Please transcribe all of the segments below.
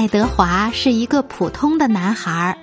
爱德华是一个普通的男孩儿。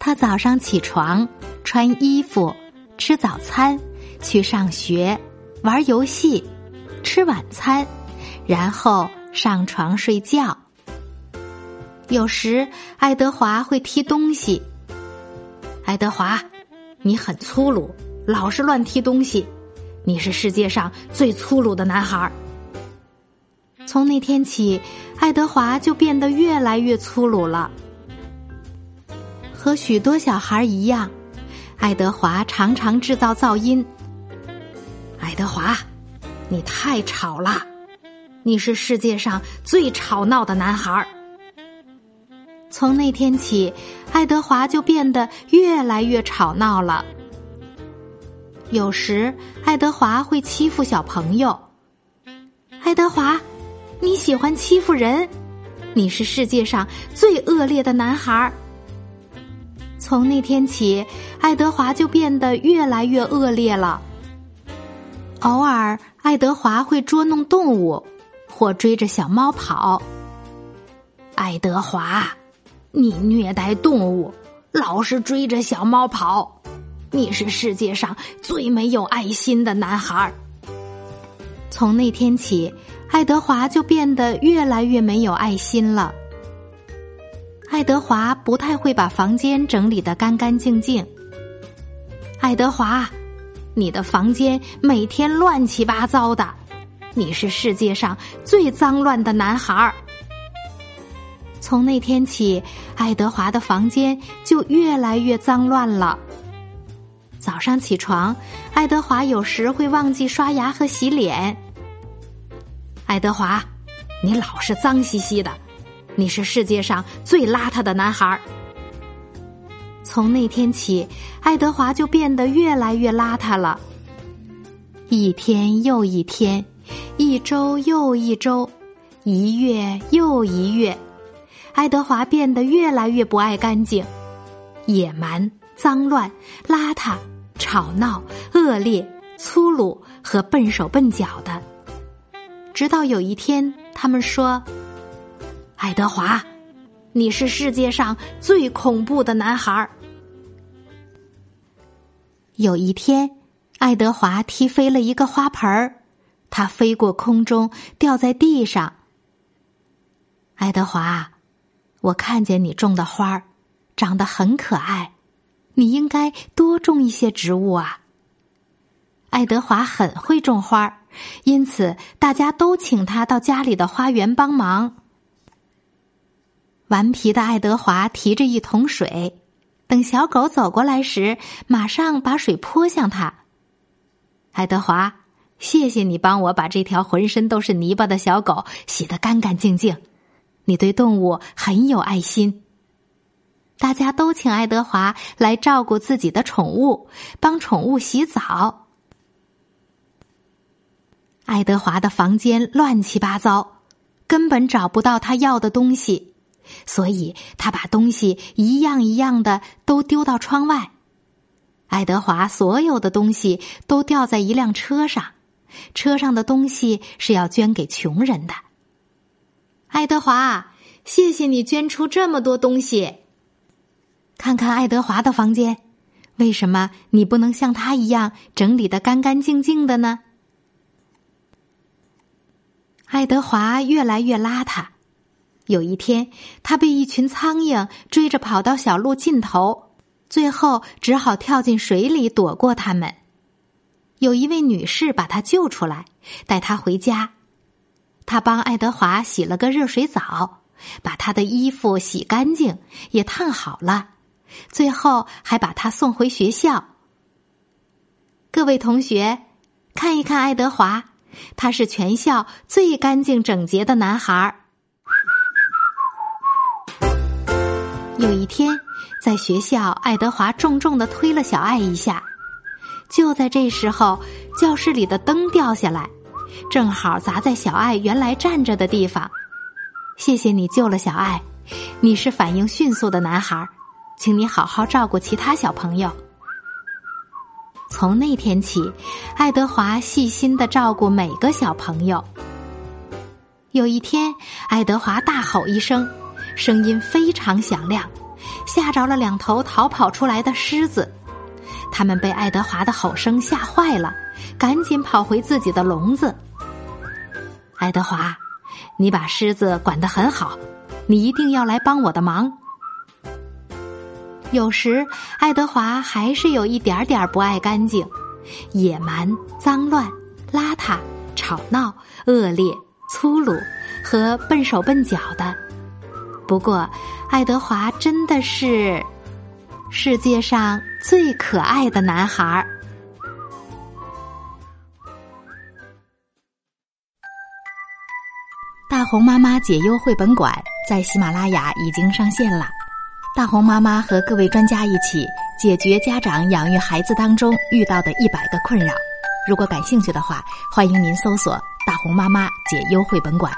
他早上起床，穿衣服。吃早餐，去上学，玩游戏，吃晚餐，然后上床睡觉。有时，爱德华会踢东西。爱德华，你很粗鲁，老是乱踢东西，你是世界上最粗鲁的男孩儿。从那天起，爱德华就变得越来越粗鲁了，和许多小孩一样。爱德华常常制造噪音。爱德华，你太吵了！你是世界上最吵闹的男孩。从那天起，爱德华就变得越来越吵闹了。有时，爱德华会欺负小朋友。爱德华，你喜欢欺负人，你是世界上最恶劣的男孩。从那天起，爱德华就变得越来越恶劣了。偶尔，爱德华会捉弄动物，或追着小猫跑。爱德华，你虐待动物，老是追着小猫跑，你是世界上最没有爱心的男孩。从那天起，爱德华就变得越来越没有爱心了。爱德华不太会把房间整理的干干净净。爱德华，你的房间每天乱七八糟的，你是世界上最脏乱的男孩儿。从那天起，爱德华的房间就越来越脏乱了。早上起床，爱德华有时会忘记刷牙和洗脸。爱德华，你老是脏兮兮的。你是世界上最邋遢的男孩。从那天起，爱德华就变得越来越邋遢了。一天又一天，一周又一周，一月又一月，爱德华变得越来越不爱干净、野蛮、脏乱、邋遢、吵闹、恶劣、粗鲁和笨手笨脚的。直到有一天，他们说。爱德华，你是世界上最恐怖的男孩。有一天，爱德华踢飞了一个花盆儿，它飞过空中，掉在地上。爱德华，我看见你种的花儿长得很可爱，你应该多种一些植物啊。爱德华很会种花儿，因此大家都请他到家里的花园帮忙。顽皮的爱德华提着一桶水，等小狗走过来时，马上把水泼向他。爱德华，谢谢你帮我把这条浑身都是泥巴的小狗洗得干干净净，你对动物很有爱心。大家都请爱德华来照顾自己的宠物，帮宠物洗澡。爱德华的房间乱七八糟，根本找不到他要的东西。所以他把东西一样一样的都丢到窗外。爱德华所有的东西都掉在一辆车上，车上的东西是要捐给穷人的。爱德华，谢谢你捐出这么多东西。看看爱德华的房间，为什么你不能像他一样整理的干干净净的呢？爱德华越来越邋遢。有一天，他被一群苍蝇追着跑到小路尽头，最后只好跳进水里躲过他们。有一位女士把他救出来，带他回家。他帮爱德华洗了个热水澡，把他的衣服洗干净，也烫好了，最后还把他送回学校。各位同学，看一看爱德华，他是全校最干净整洁的男孩。有一天，在学校，爱德华重重的推了小爱一下。就在这时候，教室里的灯掉下来，正好砸在小爱原来站着的地方。谢谢你救了小爱，你是反应迅速的男孩，请你好好照顾其他小朋友。从那天起，爱德华细心的照顾每个小朋友。有一天，爱德华大吼一声，声音非常响亮，吓着了两头逃跑出来的狮子。他们被爱德华的吼声吓坏了，赶紧跑回自己的笼子。爱德华，你把狮子管得很好，你一定要来帮我的忙。有时，爱德华还是有一点点不爱干净，野蛮、脏乱、邋遢、吵闹、恶劣、粗鲁和笨手笨脚的。不过，爱德华真的是世界上最可爱的男孩儿。大红妈妈解忧绘本馆在喜马拉雅已经上线了。大红妈妈和各位专家一起解决家长养育孩子当中遇到的一百个困扰。如果感兴趣的话，欢迎您搜索“大红妈妈解忧绘本馆”。